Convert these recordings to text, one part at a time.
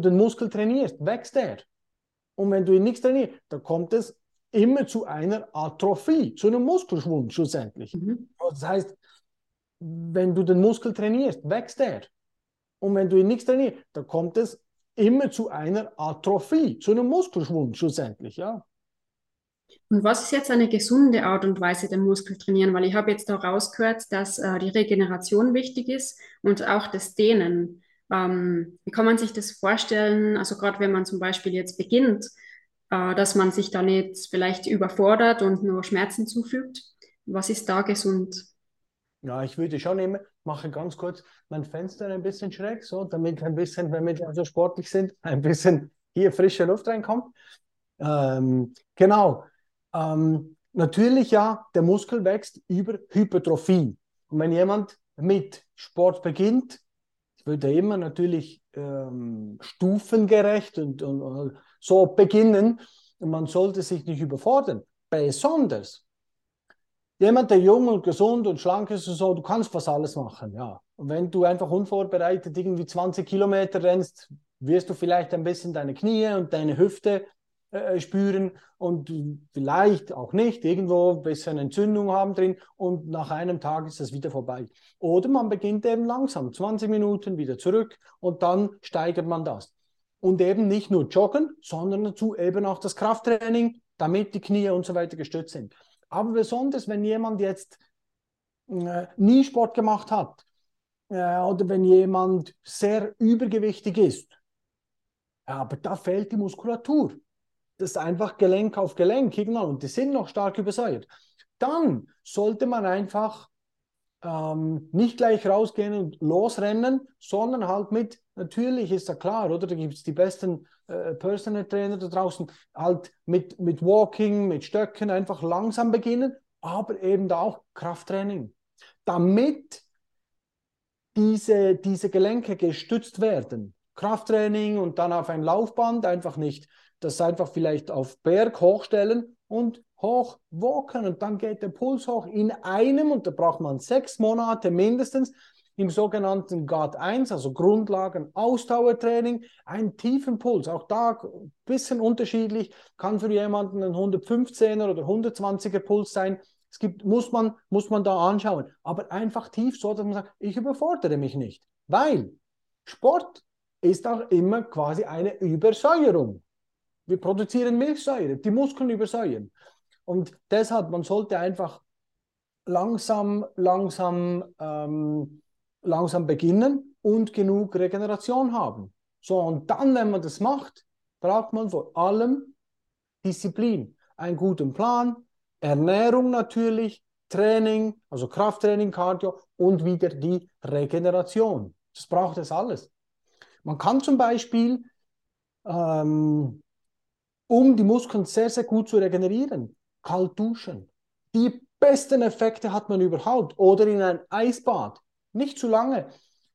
du den Muskel trainierst, wächst er. Und wenn du ihn nicht trainierst, dann kommt es immer zu einer Atrophie, zu einem Muskelschwund schlussendlich. Mhm. Das heißt, wenn du den Muskel trainierst, wächst er. Und wenn du ihn nicht trainierst, dann kommt es immer zu einer Atrophie, zu einem Muskelschwund schlussendlich. Ja. Und was ist jetzt eine gesunde Art und Weise, den Muskel trainieren? Weil ich habe jetzt auch rausgehört, dass äh, die Regeneration wichtig ist und auch das Dehnen. Ähm, wie kann man sich das vorstellen? Also gerade wenn man zum Beispiel jetzt beginnt, äh, dass man sich da nicht vielleicht überfordert und nur Schmerzen zufügt. Was ist da gesund? Ja, ich würde schon immer, mache ganz kurz mein Fenster ein bisschen schräg, so, damit ein bisschen, wenn wir so sportlich sind, ein bisschen hier frische Luft reinkommt. Ähm, genau. Ähm, natürlich ja, der Muskel wächst über Hypertrophie. Und wenn jemand mit Sport beginnt, würde immer natürlich ähm, stufengerecht und, und, und so beginnen. Und man sollte sich nicht überfordern. Besonders jemand, der jung und gesund und schlank ist und so, du kannst fast alles machen, ja. Und wenn du einfach unvorbereitet irgendwie 20 Kilometer rennst, wirst du vielleicht ein bisschen deine Knie und deine Hüfte äh, spüren und vielleicht auch nicht, irgendwo ein bisschen Entzündung haben drin und nach einem Tag ist es wieder vorbei. Oder man beginnt eben langsam, 20 Minuten wieder zurück und dann steigert man das. Und eben nicht nur joggen, sondern dazu eben auch das Krafttraining, damit die Knie und so weiter gestützt sind. Aber besonders, wenn jemand jetzt äh, nie Sport gemacht hat äh, oder wenn jemand sehr übergewichtig ist, aber da fehlt die Muskulatur. Das ist einfach Gelenk auf Gelenk, genau, und die sind noch stark übersäuert. Dann sollte man einfach ähm, nicht gleich rausgehen und losrennen, sondern halt mit, natürlich ist ja klar, oder? Da gibt es die besten äh, Personal Trainer da draußen, halt mit, mit Walking, mit Stöcken einfach langsam beginnen, aber eben da auch Krafttraining. Damit diese, diese Gelenke gestützt werden. Krafttraining und dann auf ein Laufband einfach nicht, das einfach vielleicht auf Berg hochstellen und hoch walken und dann geht der Puls hoch in einem und da braucht man sechs Monate mindestens im sogenannten GAT 1, also Grundlagen Ausdauertraining, einen tiefen Puls. Auch da ein bisschen unterschiedlich, kann für jemanden ein 115er oder 120er Puls sein. Es gibt, muss man, muss man da anschauen. Aber einfach tief, so dass man sagt, ich überfordere mich nicht. Weil Sport ist auch immer quasi eine Übersäuerung. Wir produzieren Milchsäure, die Muskeln übersäuern. Und deshalb, man sollte einfach langsam, langsam, ähm, langsam beginnen und genug Regeneration haben. So, und dann, wenn man das macht, braucht man vor allem Disziplin, einen guten Plan, Ernährung natürlich, Training, also Krafttraining, Cardio und wieder die Regeneration. Das braucht es alles. Man kann zum Beispiel, ähm, um die Muskeln sehr, sehr gut zu regenerieren, kalt duschen. Die besten Effekte hat man überhaupt. Oder in ein Eisbad. Nicht zu lange.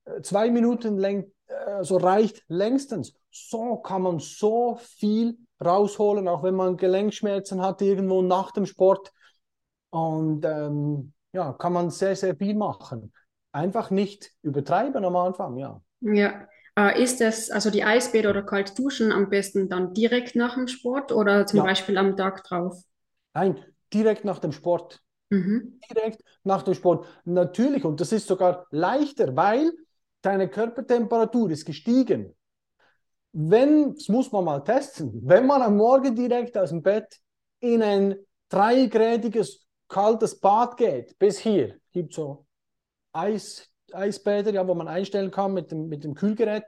Äh, zwei Minuten läng, äh, so reicht längstens. So kann man so viel rausholen, auch wenn man Gelenkschmerzen hat irgendwo nach dem Sport. Und ähm, ja, kann man sehr, sehr viel machen. Einfach nicht übertreiben am Anfang, ja. Ja. Äh, ist es, also die Eisbäder oder kalt duschen am besten dann direkt nach dem Sport oder zum ja. Beispiel am Tag drauf? Nein, direkt nach dem Sport. Mhm. Direkt nach dem Sport. Natürlich, und das ist sogar leichter, weil deine Körpertemperatur ist gestiegen. Wenn, das muss man mal testen, wenn man am Morgen direkt aus dem Bett in ein dreigradiges kaltes Bad geht, bis hier, gibt so Eis, Eisbäder, ja, wo man einstellen kann mit dem, mit dem Kühlgerät.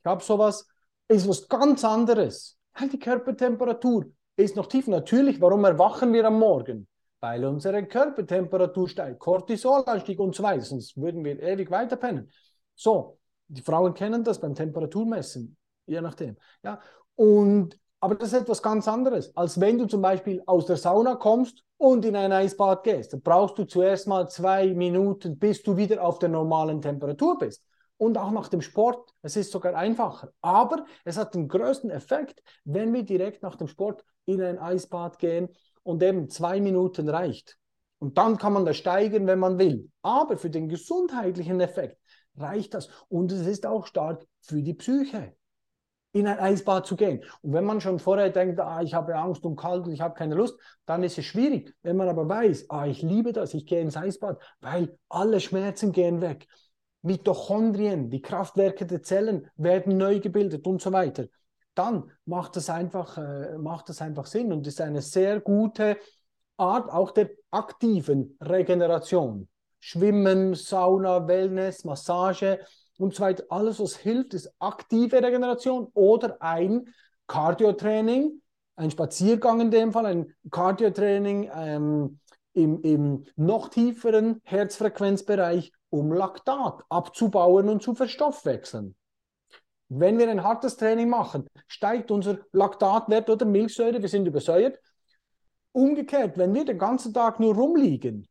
Ich habe sowas, ist was ganz anderes. Die Körpertemperatur ist noch tief. Natürlich, warum erwachen wir am Morgen? Weil unsere Körpertemperatur steigt, Cortisolanstieg und so weiter, sonst würden wir ewig weiter pennen. So, die Frauen kennen das beim Temperaturmessen, je nachdem. Ja, und, aber das ist etwas ganz anderes, als wenn du zum Beispiel aus der Sauna kommst und in ein Eisbad gehst. Da brauchst du zuerst mal zwei Minuten, bis du wieder auf der normalen Temperatur bist und auch nach dem Sport. Es ist sogar einfacher. Aber es hat den größten Effekt, wenn wir direkt nach dem Sport in ein Eisbad gehen und eben zwei Minuten reicht. Und dann kann man das steigern, wenn man will. Aber für den gesundheitlichen Effekt reicht das. Und es ist auch stark für die Psyche. In ein Eisbad zu gehen. Und wenn man schon vorher denkt, ah, ich habe Angst und kalt und ich habe keine Lust, dann ist es schwierig. Wenn man aber weiß, ah, ich liebe das, ich gehe ins Eisbad, weil alle Schmerzen gehen weg. Mitochondrien, die Kraftwerke der Zellen werden neu gebildet und so weiter. Dann macht das einfach, äh, macht das einfach Sinn und ist eine sehr gute Art auch der aktiven Regeneration. Schwimmen, Sauna, Wellness, Massage, und so weiter. Alles, was hilft, ist aktive Regeneration oder ein Cardio-Training, ein Spaziergang in dem Fall, ein Cardio-Training ähm, im, im noch tieferen Herzfrequenzbereich, um Laktat abzubauen und zu verstoffwechseln. Wenn wir ein hartes Training machen, steigt unser Laktatwert oder Milchsäure, wir sind übersäuert. Umgekehrt, wenn wir den ganzen Tag nur rumliegen,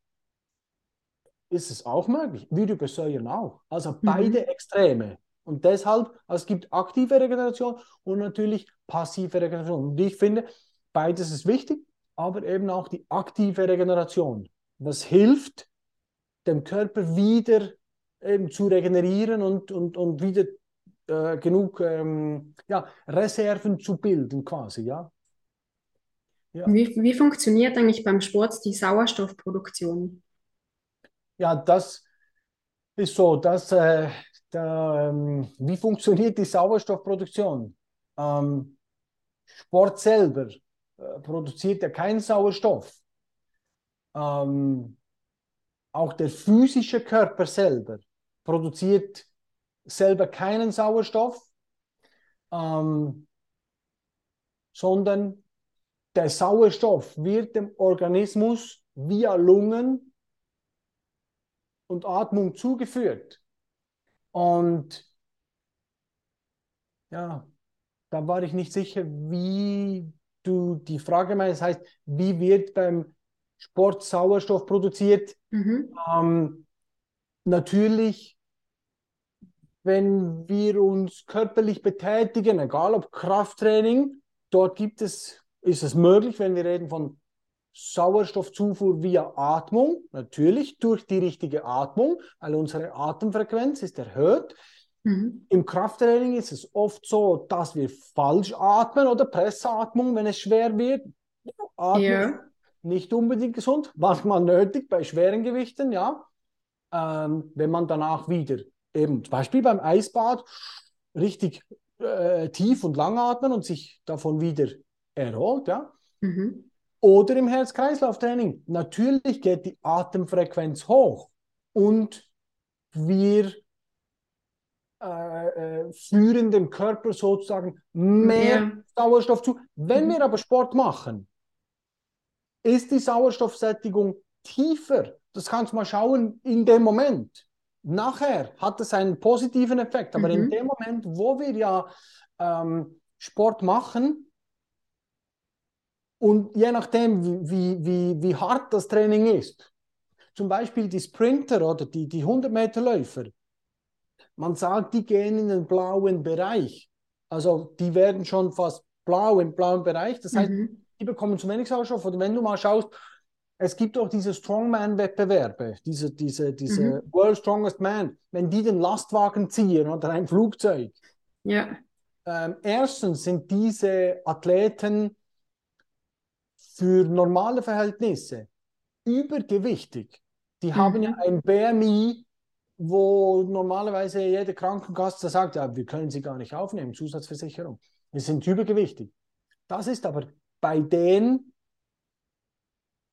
ist es auch möglich. Wir übersäuern auch. Also mhm. beide Extreme. Und deshalb, es gibt aktive Regeneration und natürlich passive Regeneration. Und ich finde, beides ist wichtig, aber eben auch die aktive Regeneration. Das hilft, dem Körper wieder eben zu regenerieren und, und, und wieder äh, genug ähm, ja, Reserven zu bilden, quasi, ja. ja. Wie, wie funktioniert eigentlich beim Sport die Sauerstoffproduktion? Ja, das ist so, dass, äh, der, ähm, wie funktioniert die Sauerstoffproduktion? Ähm, Sport selber äh, produziert ja keinen Sauerstoff. Ähm, auch der physische Körper selber produziert selber keinen Sauerstoff, ähm, sondern der Sauerstoff wird dem Organismus via Lungen und Atmung zugeführt. Und ja, da war ich nicht sicher, wie du die Frage meinst. Das heißt, wie wird beim Sport Sauerstoff produziert? Mhm. Ähm, natürlich, wenn wir uns körperlich betätigen, egal ob Krafttraining, dort gibt es, ist es möglich, wenn wir reden von Sauerstoffzufuhr via Atmung, natürlich durch die richtige Atmung, weil unsere Atemfrequenz ist erhöht. Mhm. Im Krafttraining ist es oft so, dass wir falsch atmen oder Pressatmung, wenn es schwer wird. Atmen ja. nicht unbedingt gesund, manchmal nötig bei schweren Gewichten, ja. Ähm, wenn man danach wieder eben, zum Beispiel beim Eisbad, richtig äh, tief und lang atmen und sich davon wieder erholt, ja. Mhm. Oder im Herz-Kreislauf-Training. Natürlich geht die Atemfrequenz hoch und wir äh, äh, führen dem Körper sozusagen mehr ja. Sauerstoff zu. Wenn mhm. wir aber Sport machen, ist die Sauerstoffsättigung tiefer. Das kannst du mal schauen in dem Moment. Nachher hat es einen positiven Effekt, aber mhm. in dem Moment, wo wir ja ähm, Sport machen, und je nachdem, wie, wie, wie hart das Training ist, zum Beispiel die Sprinter oder die, die 100-Meter-Läufer, man sagt, die gehen in den blauen Bereich. Also die werden schon fast blau im blauen Bereich. Das heißt, mhm. die bekommen zu wenig Sauerstoff. Oder wenn du mal schaust, es gibt auch diese Strongman-Wettbewerbe, diese, diese, diese mhm. World Strongest Man, wenn die den Lastwagen ziehen oder ein Flugzeug. Ja. Ähm, erstens sind diese Athleten für normale Verhältnisse übergewichtig. Die mhm. haben ja ein BMI, wo normalerweise jede Krankenkasse sagt, ja, wir können sie gar nicht aufnehmen, Zusatzversicherung. Wir sind übergewichtig. Das ist aber bei denen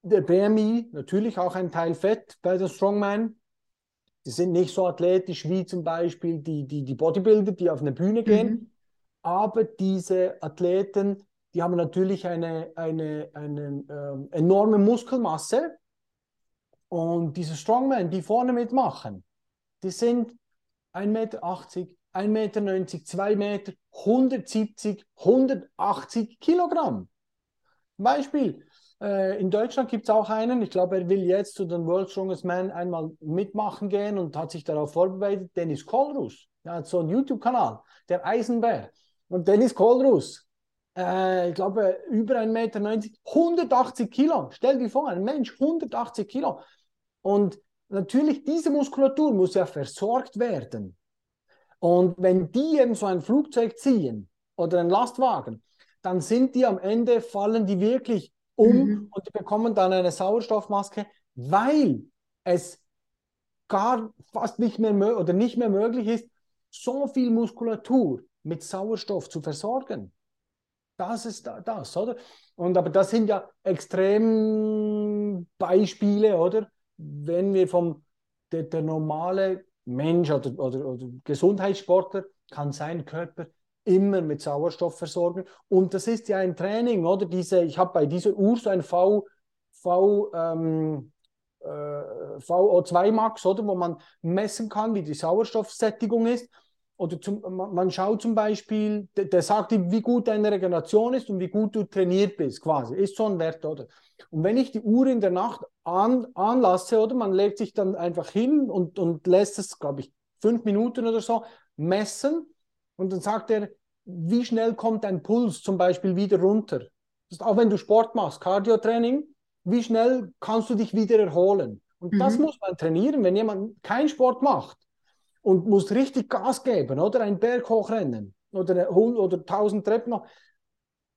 der BMI natürlich auch ein Teil Fett bei den Strongman. Die sind nicht so athletisch wie zum Beispiel die, die, die Bodybuilder, die auf eine Bühne gehen. Mhm. Aber diese Athleten die haben natürlich eine, eine, eine ähm, enorme Muskelmasse. Und diese Strongmen, die vorne mitmachen, die sind 1,80 Meter, 1,90 Meter, 2 Meter, 170, 180 Kilogramm. Beispiel, äh, in Deutschland gibt es auch einen, ich glaube, er will jetzt zu den World Strongest Man einmal mitmachen gehen und hat sich darauf vorbereitet, Dennis Kohlruss. Er hat so einen YouTube-Kanal, der Eisenbär. Und Dennis Kohlruss, äh, ich glaube, über 1,90 Meter, 180 Kilo. Stell dir vor, ein Mensch, 180 Kilo. Und natürlich, diese Muskulatur muss ja versorgt werden. Und wenn die eben so ein Flugzeug ziehen, oder einen Lastwagen, dann sind die am Ende, fallen die wirklich um mhm. und die bekommen dann eine Sauerstoffmaske, weil es gar fast nicht mehr oder nicht mehr möglich ist, so viel Muskulatur mit Sauerstoff zu versorgen. Das ist das, oder? Und aber das sind ja Extrembeispiele, oder? Wenn wir vom der, der normale Mensch oder, oder, oder Gesundheitssportler kann seinen Körper immer mit Sauerstoff versorgen. Und das ist ja ein Training, oder? Diese, ich habe bei dieser Uhr so ein V, v ähm, äh, VO2 Max, oder? Wo man messen kann, wie die Sauerstoffsättigung ist. Oder zum, man schaut zum Beispiel, der, der sagt, wie gut deine Regeneration ist und wie gut du trainiert bist, quasi. Ist so ein Wert, oder? Und wenn ich die Uhr in der Nacht an, anlasse, oder man legt sich dann einfach hin und, und lässt es, glaube ich, fünf Minuten oder so messen und dann sagt er, wie schnell kommt dein Puls zum Beispiel wieder runter? Das ist auch wenn du Sport machst, Cardio-Training, wie schnell kannst du dich wieder erholen? Und mhm. das muss man trainieren, wenn jemand keinen Sport macht und muss richtig Gas geben oder einen Berg hochrennen oder, oder 1000 Treppen noch,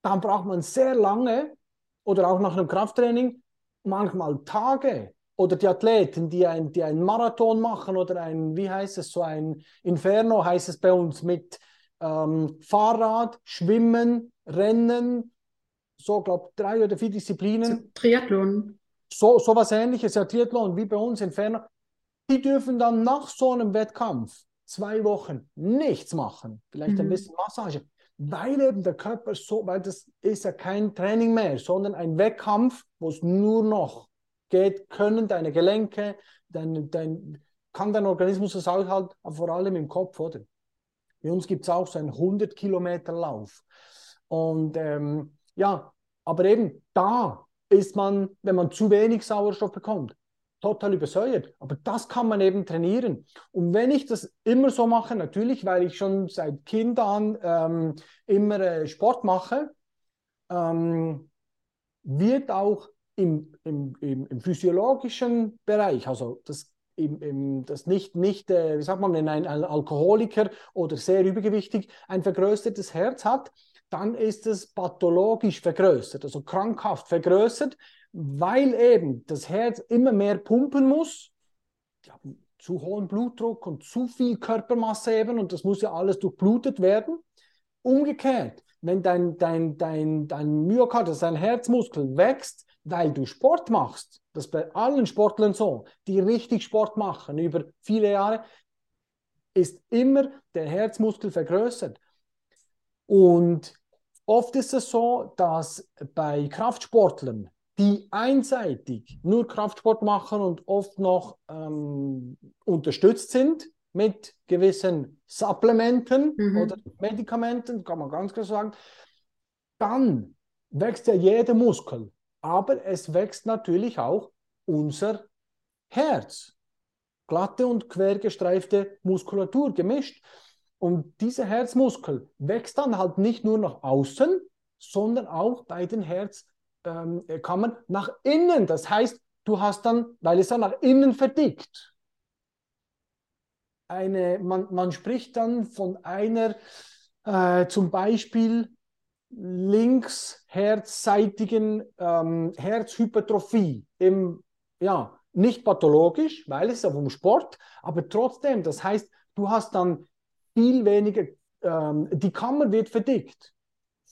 dann braucht man sehr lange oder auch nach einem Krafttraining manchmal Tage. Oder die Athleten, die, ein, die einen Marathon machen oder ein, wie heißt es, so ein Inferno heißt es bei uns, mit ähm, Fahrrad, Schwimmen, Rennen, so, glaube drei oder vier Disziplinen. Triathlon. So, so was ähnliches, ja, Triathlon, wie bei uns Inferno. Die dürfen dann nach so einem Wettkampf zwei Wochen nichts machen, vielleicht mhm. ein bisschen Massage, weil eben der Körper so, weil das ist ja kein Training mehr, sondern ein Wettkampf, wo es nur noch geht, können deine Gelenke, dein, dein, kann dein Organismus das aushalten, aber vor allem im Kopf, oder? Bei uns gibt es auch so einen 100 Kilometer Lauf. Und ähm, ja, aber eben da ist man, wenn man zu wenig Sauerstoff bekommt, total übersäuert. Aber das kann man eben trainieren. Und wenn ich das immer so mache, natürlich, weil ich schon seit Kind an ähm, immer äh, Sport mache, ähm, wird auch im, im, im, im, physiologischen Bereich, also das, im, im, das nicht, nicht äh, wie sagt man, wenn ein, ein Alkoholiker oder sehr übergewichtig ein vergrößertes Herz hat, dann ist es pathologisch vergrößert, also krankhaft vergrößert, weil eben das Herz immer mehr pumpen muss. Die haben zu hohen Blutdruck und zu viel Körpermasse eben und das muss ja alles durchblutet werden. Umgekehrt, wenn dein, dein, dein, dein Myokard, also dein Herzmuskel wächst, weil du Sport machst, das ist bei allen Sportlern so, die richtig Sport machen über viele Jahre, ist immer der Herzmuskel vergrößert. Und oft ist es so, dass bei Kraftsportlern die einseitig nur Kraftsport machen und oft noch ähm, unterstützt sind mit gewissen Supplementen mhm. oder Medikamenten, kann man ganz klar sagen, dann wächst ja jeder Muskel. Aber es wächst natürlich auch unser Herz. Glatte und quergestreifte Muskulatur gemischt. Und dieser Herzmuskel wächst dann halt nicht nur nach außen, sondern auch bei den Herz ähm, man nach innen. Das heißt, du hast dann, weil es dann nach innen verdickt, eine, man, man spricht dann von einer äh, zum Beispiel linksherzseitigen ähm, Herzhypertrophie. Im, ja, nicht pathologisch, weil es ja vom Sport, aber trotzdem, das heißt, du hast dann viel weniger, ähm, die Kammer wird verdickt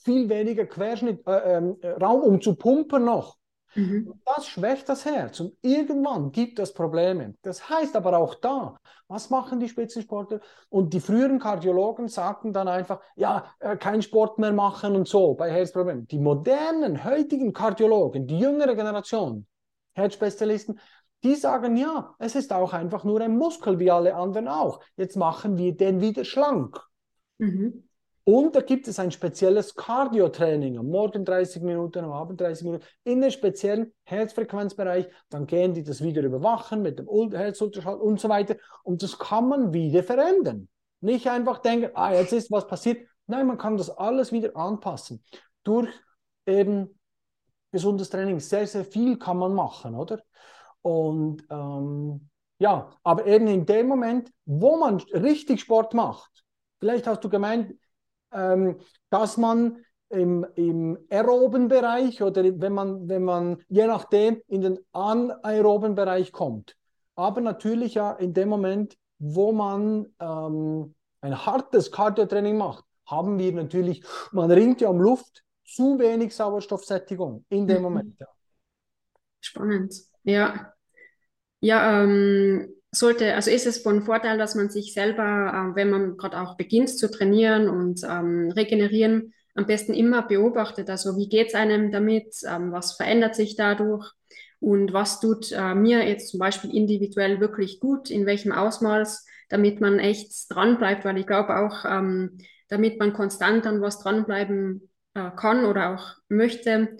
viel weniger Querschnitt, äh, äh, Raum, um zu pumpen noch. Mhm. Das schwächt das Herz und irgendwann gibt es Probleme. Das heißt aber auch da, was machen die Spitzensportler? Und die früheren Kardiologen sagten dann einfach, ja, äh, kein Sport mehr machen und so bei Herzproblemen. Die modernen, heutigen Kardiologen, die jüngere Generation, Herzspezialisten, die sagen, ja, es ist auch einfach nur ein Muskel wie alle anderen auch. Jetzt machen wir den wieder schlank. Mhm. Und da gibt es ein spezielles Cardio-Training, am Morgen 30 Minuten, am Abend 30 Minuten, in einem speziellen Herzfrequenzbereich. Dann gehen die das wieder überwachen mit dem Herzultraschall und so weiter. Und das kann man wieder verändern. Nicht einfach denken, ah, jetzt ist was passiert. Nein, man kann das alles wieder anpassen. Durch eben gesundes Training. Sehr, sehr viel kann man machen, oder? Und ähm, ja, aber eben in dem Moment, wo man richtig Sport macht, vielleicht hast du gemeint, ähm, dass man im, im aeroben Bereich oder wenn man, wenn man je nachdem in den anaeroben Bereich kommt. Aber natürlich ja in dem Moment, wo man ähm, ein hartes Cardio-Training macht, haben wir natürlich, man ringt ja um Luft, zu wenig Sauerstoffsättigung in dem mhm. Moment. Ja. Spannend. Ja. Ja, ähm, sollte, also ist es von Vorteil, dass man sich selber, äh, wenn man gerade auch beginnt zu trainieren und ähm, regenerieren, am besten immer beobachtet. Also wie geht es einem damit? Ähm, was verändert sich dadurch? Und was tut äh, mir jetzt zum Beispiel individuell wirklich gut? In welchem Ausmaß? Damit man echt dranbleibt, weil ich glaube auch, ähm, damit man konstant an was dranbleiben äh, kann oder auch möchte,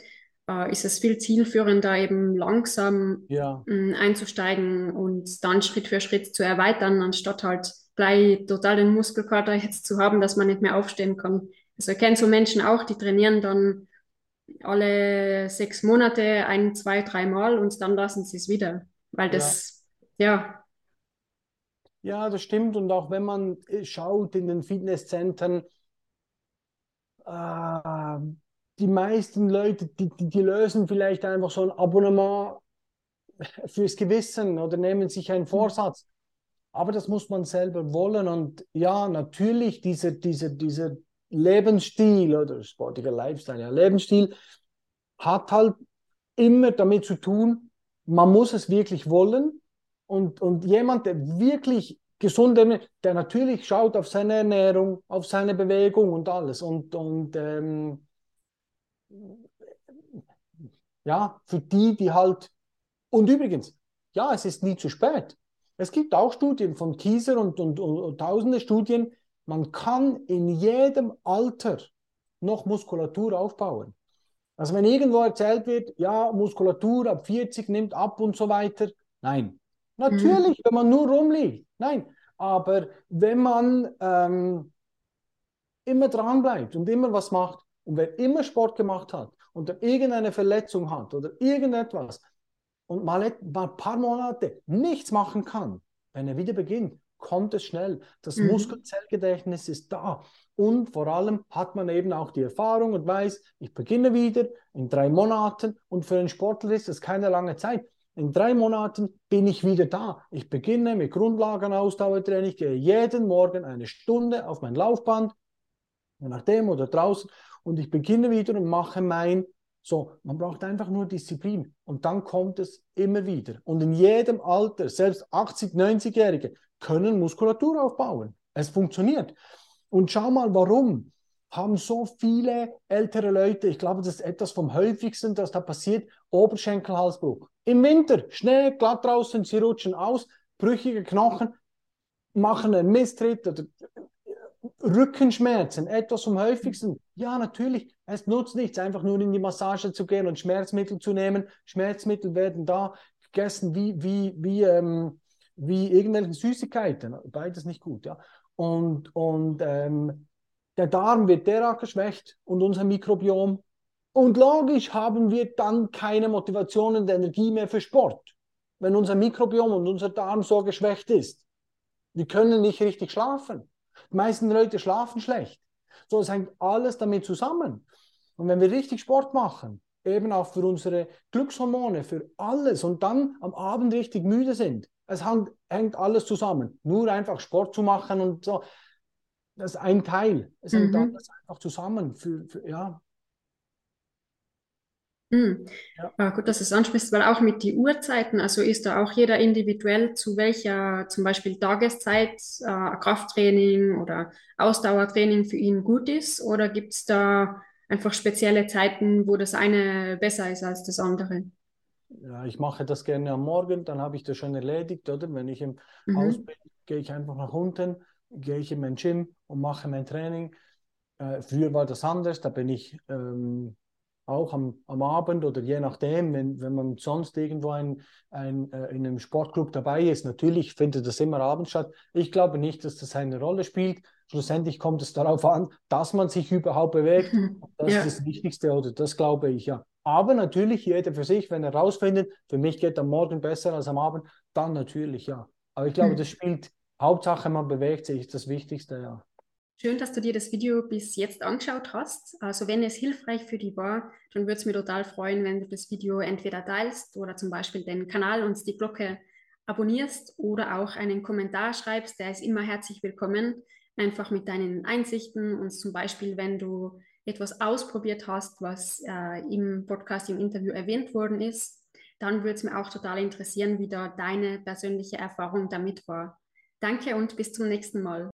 äh, ist es viel zielführender, eben langsam ja. mh, mm, einzusteigen und dann Schritt für Schritt zu erweitern, anstatt halt gleich total den Muskelkater jetzt zu haben, dass man nicht mehr aufstehen kann. Also ich kenne so Menschen auch, die trainieren dann alle sechs Monate ein, zwei, dreimal und dann lassen sie es wieder, weil das, ja. ja. Ja, das stimmt. Und auch wenn man schaut in den Fitnesszentren, äh, die meisten Leute, die, die, die, lösen vielleicht einfach so ein Abonnement fürs Gewissen oder nehmen sich einen Vorsatz. Aber das muss man selber wollen. Und ja, natürlich, dieser diese, diese Lebensstil oder sportlicher Lifestyle, ja, Lebensstil hat halt immer damit zu tun, man muss es wirklich wollen. Und, und jemand, der wirklich gesund ist, der natürlich schaut auf seine Ernährung, auf seine Bewegung und alles. Und, und ähm, ja, für die, die halt. Und übrigens, ja, es ist nie zu spät. Es gibt auch Studien von Kieser und, und, und, und tausende Studien, man kann in jedem Alter noch Muskulatur aufbauen. Also wenn irgendwo erzählt wird, ja, Muskulatur ab 40 nimmt ab und so weiter, nein. Natürlich, mhm. wenn man nur rumliegt, nein. Aber wenn man ähm, immer dran bleibt und immer was macht und wer immer Sport gemacht hat und irgendeine Verletzung hat oder irgendetwas und mal, ein paar Monate nichts machen kann, wenn er wieder beginnt, kommt es schnell. Das mhm. Muskelzellgedächtnis ist da. Und vor allem hat man eben auch die Erfahrung und weiß, ich beginne wieder in drei Monaten und für einen Sportler ist das keine lange Zeit. In drei Monaten bin ich wieder da. Ich beginne mit Grundlagenausdauertraining, ich gehe jeden Morgen eine Stunde auf mein Laufband, je nachdem oder draußen, und ich beginne wieder und mache mein so, man braucht einfach nur Disziplin und dann kommt es immer wieder. Und in jedem Alter, selbst 80, 90-Jährige, können Muskulatur aufbauen. Es funktioniert. Und schau mal, warum haben so viele ältere Leute, ich glaube, das ist etwas vom häufigsten, das da passiert, Oberschenkelhalsbruch. Im Winter, Schnee, glatt draußen, sie rutschen aus, brüchige Knochen, machen einen Misstritt oder Rückenschmerzen, etwas vom häufigsten. Ja, natürlich, es nutzt nichts, einfach nur in die Massage zu gehen und Schmerzmittel zu nehmen. Schmerzmittel werden da gegessen wie, wie, wie, ähm, wie irgendwelche Süßigkeiten. Beides nicht gut, ja. Und, und ähm, der Darm wird derart geschwächt und unser Mikrobiom. Und logisch haben wir dann keine Motivation und Energie mehr für Sport, wenn unser Mikrobiom und unser Darm so geschwächt ist. Wir können nicht richtig schlafen. Die meisten Leute schlafen schlecht. So, es hängt alles damit zusammen. Und wenn wir richtig Sport machen, eben auch für unsere Glückshormone, für alles und dann am Abend richtig müde sind, es hängt, hängt alles zusammen. Nur einfach Sport zu machen und so, das ist ein Teil. Es hängt mhm. alles einfach zusammen. Für, für ja, Mhm. Ja. Ah, gut, dass du es ansprichst, weil auch mit den Uhrzeiten, also ist da auch jeder individuell zu welcher zum Beispiel Tageszeit äh, Krafttraining oder Ausdauertraining für ihn gut ist oder gibt es da einfach spezielle Zeiten, wo das eine besser ist als das andere? Ja, ich mache das gerne am Morgen, dann habe ich das schon erledigt, oder? Wenn ich im mhm. Haus bin, gehe ich einfach nach unten, gehe ich in mein Gym und mache mein Training. Äh, früher war das anders, da bin ich ähm, auch am, am Abend oder je nachdem, wenn, wenn man sonst irgendwo ein, ein, äh, in einem Sportclub dabei ist, natürlich findet das immer abends statt. Ich glaube nicht, dass das eine Rolle spielt. Schlussendlich kommt es darauf an, dass man sich überhaupt bewegt. Das ja. ist das Wichtigste, oder das glaube ich ja. Aber natürlich jeder für sich, wenn er rausfindet, für mich geht am Morgen besser als am Abend, dann natürlich ja. Aber ich glaube, mhm. das spielt Hauptsache, man bewegt sich, ist das Wichtigste, ja. Schön, dass du dir das Video bis jetzt angeschaut hast. Also wenn es hilfreich für dich war, dann würde es mich total freuen, wenn du das Video entweder teilst oder zum Beispiel den Kanal und die Glocke abonnierst oder auch einen Kommentar schreibst. Der ist immer herzlich willkommen. Einfach mit deinen Einsichten und zum Beispiel, wenn du etwas ausprobiert hast, was äh, im Podcast, im Interview erwähnt worden ist, dann würde es mir auch total interessieren, wie da deine persönliche Erfahrung damit war. Danke und bis zum nächsten Mal.